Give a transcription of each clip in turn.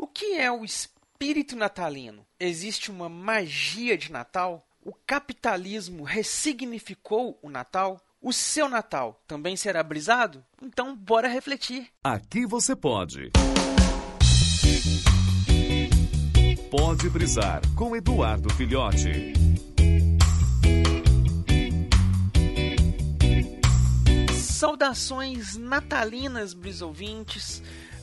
O que é o espírito natalino? Existe uma magia de Natal? O capitalismo ressignificou o Natal? O seu Natal também será brisado? Então, bora refletir. Aqui você pode. Pode brisar com Eduardo Filhote. Saudações natalinas, brisouvintes.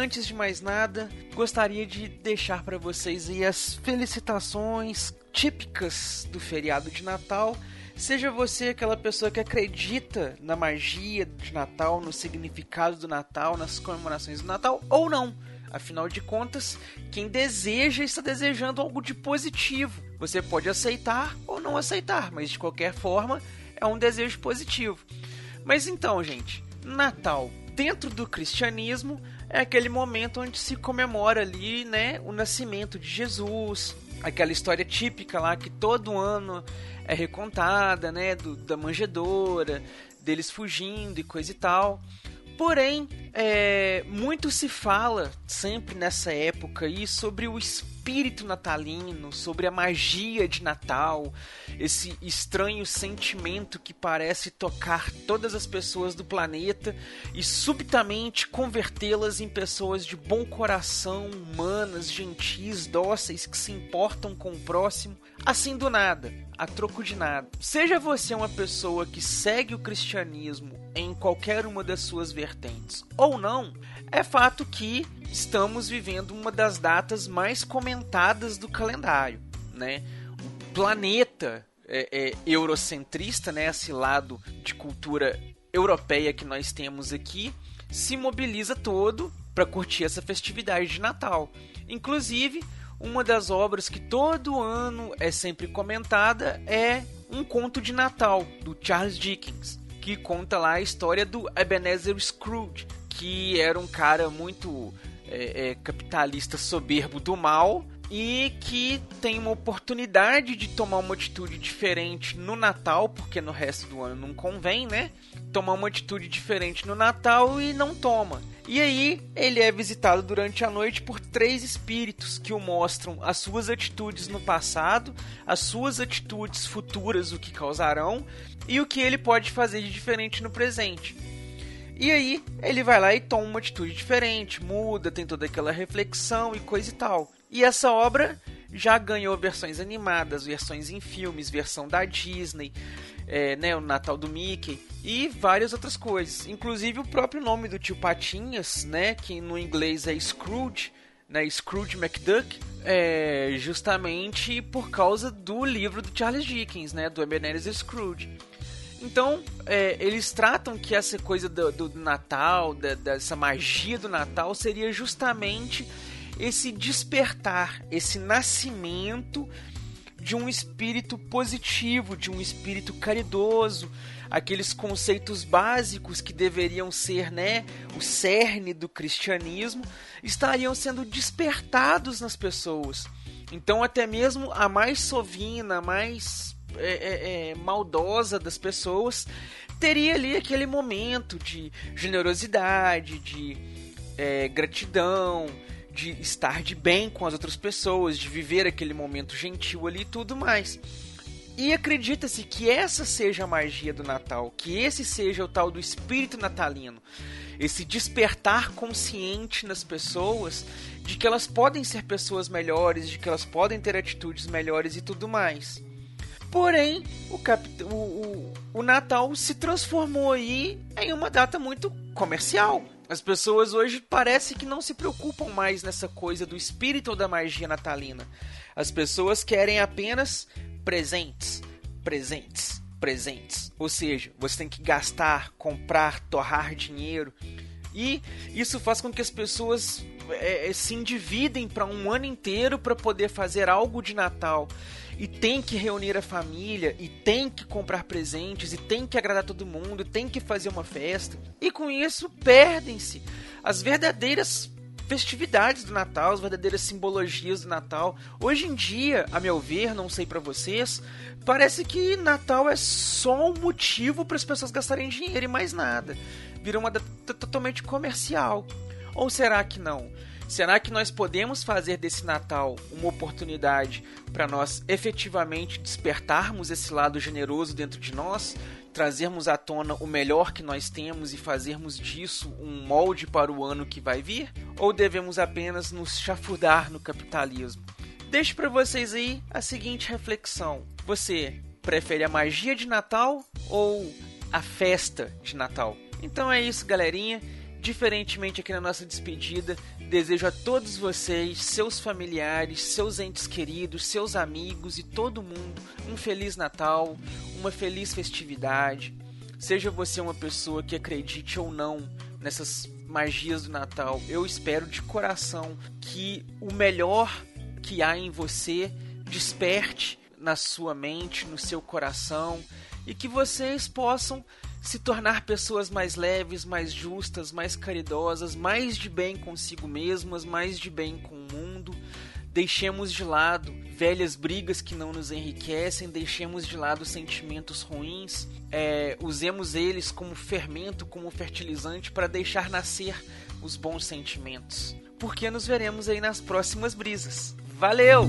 Antes de mais nada, gostaria de deixar para vocês aí as felicitações típicas do feriado de Natal. Seja você aquela pessoa que acredita na magia de Natal, no significado do Natal, nas comemorações do Natal, ou não. Afinal de contas, quem deseja está desejando algo de positivo. Você pode aceitar ou não aceitar, mas de qualquer forma é um desejo positivo. Mas então, gente, Natal dentro do cristianismo é aquele momento onde se comemora ali, né, o nascimento de Jesus, aquela história típica lá que todo ano é recontada, né, do, da manjedora, deles fugindo e coisa e tal. Porém, é, muito se fala sempre nessa época aí sobre o espírito natalino, sobre a magia de Natal, esse estranho sentimento que parece tocar todas as pessoas do planeta e subitamente convertê-las em pessoas de bom coração, humanas, gentis, dóceis, que se importam com o próximo, assim do nada, a troco de nada. Seja você uma pessoa que segue o cristianismo em qualquer uma das suas vertentes ou não, é fato que estamos vivendo uma das datas mais comentadas do calendário, né? O planeta é, é, eurocentrista, né? Esse lado de cultura europeia que nós temos aqui, se mobiliza todo para curtir essa festividade de Natal. Inclusive, uma das obras que todo ano é sempre comentada é Um Conto de Natal, do Charles Dickens, que conta lá a história do Ebenezer Scrooge, que era um cara muito é, é, capitalista soberbo do mal e que tem uma oportunidade de tomar uma atitude diferente no Natal, porque no resto do ano não convém, né? Tomar uma atitude diferente no Natal e não toma. E aí ele é visitado durante a noite por três espíritos que o mostram as suas atitudes no passado, as suas atitudes futuras, o que causarão, e o que ele pode fazer de diferente no presente. E aí ele vai lá e toma uma atitude diferente, muda, tem toda aquela reflexão e coisa e tal. E essa obra já ganhou versões animadas, versões em filmes, versão da Disney, é, né, o Natal do Mickey e várias outras coisas. Inclusive o próprio nome do tio Patinhas, né, que no inglês é Scrooge, né, Scrooge McDuck, é justamente por causa do livro do Charles Dickens, né, do Ebenezer Scrooge. Então, é, eles tratam que essa coisa do, do Natal, da, dessa magia do Natal, seria justamente esse despertar, esse nascimento de um espírito positivo, de um espírito caridoso, aqueles conceitos básicos que deveriam ser, né, o cerne do cristianismo, estariam sendo despertados nas pessoas. Então, até mesmo a mais sovina, a mais é, é, maldosa das pessoas teria ali aquele momento de generosidade, de é, gratidão, de estar de bem com as outras pessoas, de viver aquele momento gentil ali e tudo mais. E acredita-se que essa seja a magia do Natal, que esse seja o tal do espírito natalino, esse despertar consciente nas pessoas de que elas podem ser pessoas melhores, de que elas podem ter atitudes melhores e tudo mais. Porém, o, o, o, o Natal se transformou aí em uma data muito comercial. As pessoas hoje parece que não se preocupam mais nessa coisa do espírito ou da magia natalina. As pessoas querem apenas presentes, presentes, presentes. Ou seja, você tem que gastar, comprar, torrar dinheiro. E isso faz com que as pessoas é, se endividem para um ano inteiro para poder fazer algo de Natal e tem que reunir a família, e tem que comprar presentes, e tem que agradar todo mundo, e tem que fazer uma festa. E com isso perdem-se as verdadeiras festividades do Natal, as verdadeiras simbologias do Natal. Hoje em dia, a meu ver, não sei para vocês, parece que Natal é só um motivo para as pessoas gastarem dinheiro e mais nada. Virou uma data totalmente comercial. Ou será que não? Será que nós podemos fazer desse Natal uma oportunidade para nós efetivamente despertarmos esse lado generoso dentro de nós, trazermos à tona o melhor que nós temos e fazermos disso um molde para o ano que vai vir? Ou devemos apenas nos chafurdar no capitalismo? Deixo para vocês aí a seguinte reflexão: você prefere a magia de Natal ou a festa de Natal? Então é isso, galerinha. Diferentemente aqui na nossa despedida, desejo a todos vocês, seus familiares, seus entes queridos, seus amigos e todo mundo um feliz Natal, uma feliz festividade. Seja você uma pessoa que acredite ou não nessas magias do Natal, eu espero de coração que o melhor que há em você desperte na sua mente, no seu coração e que vocês possam se tornar pessoas mais leves, mais justas, mais caridosas, mais de bem consigo mesmas, mais de bem com o mundo. Deixemos de lado velhas brigas que não nos enriquecem, deixemos de lado sentimentos ruins, é, usemos eles como fermento, como fertilizante para deixar nascer os bons sentimentos. Porque nos veremos aí nas próximas brisas. Valeu!